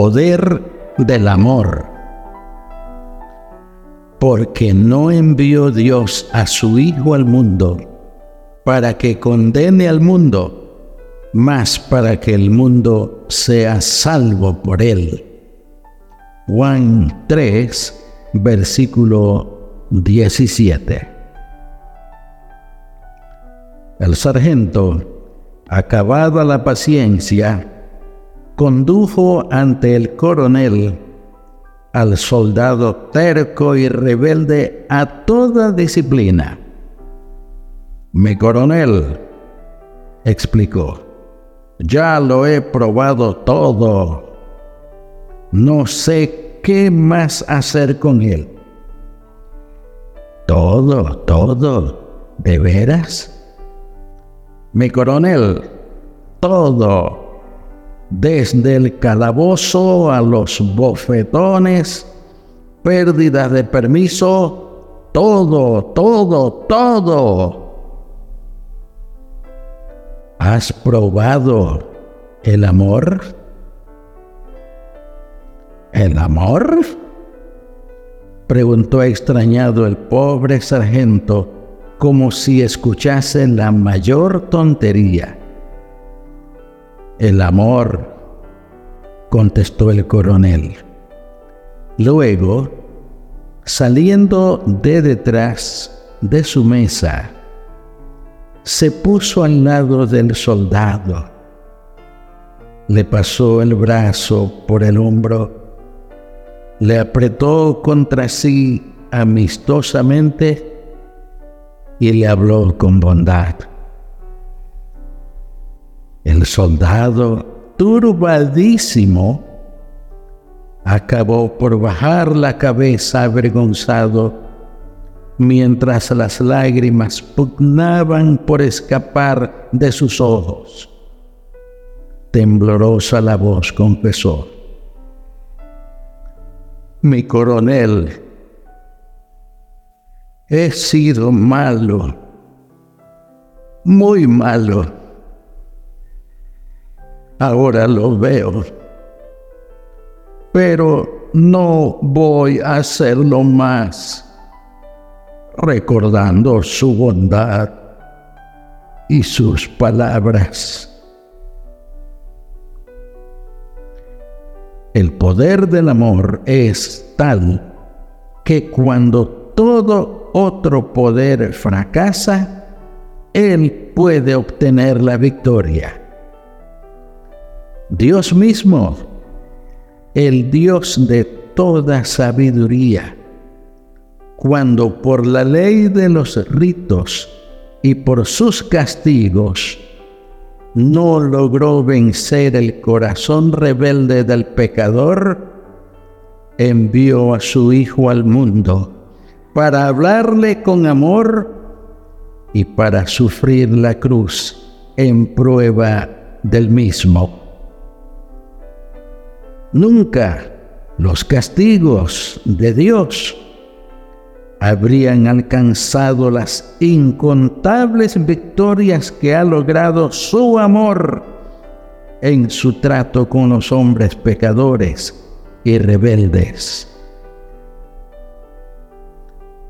Poder del amor. Porque no envió Dios a su Hijo al mundo para que condene al mundo, más para que el mundo sea salvo por él. Juan 3, versículo 17. El sargento, acabada la paciencia, condujo ante el coronel al soldado terco y rebelde a toda disciplina. Mi coronel, explicó, ya lo he probado todo no sé qué más hacer con él. Todo, todo, ¿de veras? Mi coronel, todo, desde el calabozo a los bofetones, pérdida de permiso, todo, todo, todo. ¿Has probado el amor? ¿El amor? preguntó extrañado el pobre sargento como si escuchase la mayor tontería. El amor, contestó el coronel. Luego, saliendo de detrás de su mesa, se puso al lado del soldado, le pasó el brazo por el hombro le apretó contra sí amistosamente y le habló con bondad. El soldado, turbadísimo, acabó por bajar la cabeza avergonzado mientras las lágrimas pugnaban por escapar de sus ojos. Temblorosa la voz confesó mi coronel, he sido malo, muy malo. Ahora lo veo, pero no voy a hacerlo más, recordando su bondad y sus palabras. El poder del amor es tal que cuando todo otro poder fracasa, Él puede obtener la victoria. Dios mismo, el Dios de toda sabiduría, cuando por la ley de los ritos y por sus castigos no logró vencer el corazón rebelde del pecador, envió a su Hijo al mundo para hablarle con amor y para sufrir la cruz en prueba del mismo. Nunca los castigos de Dios habrían alcanzado las incontables victorias que ha logrado su amor en su trato con los hombres pecadores y rebeldes.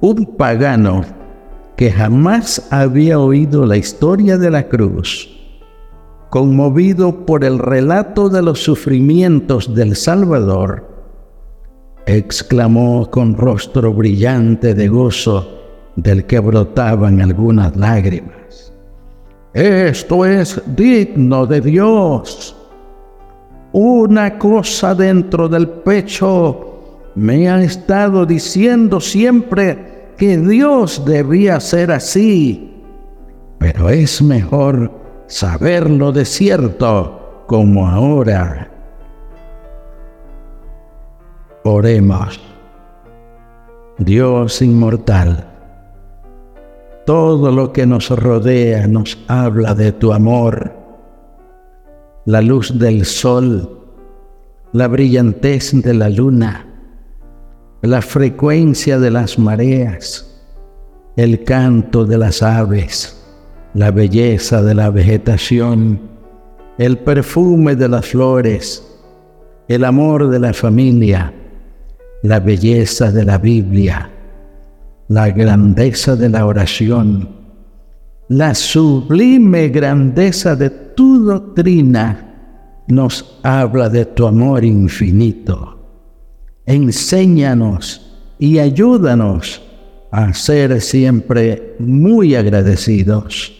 Un pagano que jamás había oído la historia de la cruz, conmovido por el relato de los sufrimientos del Salvador, exclamó con rostro brillante de gozo del que brotaban algunas lágrimas. Esto es digno de Dios. Una cosa dentro del pecho me ha estado diciendo siempre que Dios debía ser así, pero es mejor saberlo de cierto como ahora. Oremos. Dios inmortal, todo lo que nos rodea nos habla de tu amor. La luz del sol, la brillantez de la luna, la frecuencia de las mareas, el canto de las aves, la belleza de la vegetación, el perfume de las flores, el amor de la familia, la belleza de la Biblia, la grandeza de la oración, la sublime grandeza de tu doctrina nos habla de tu amor infinito. Enséñanos y ayúdanos a ser siempre muy agradecidos.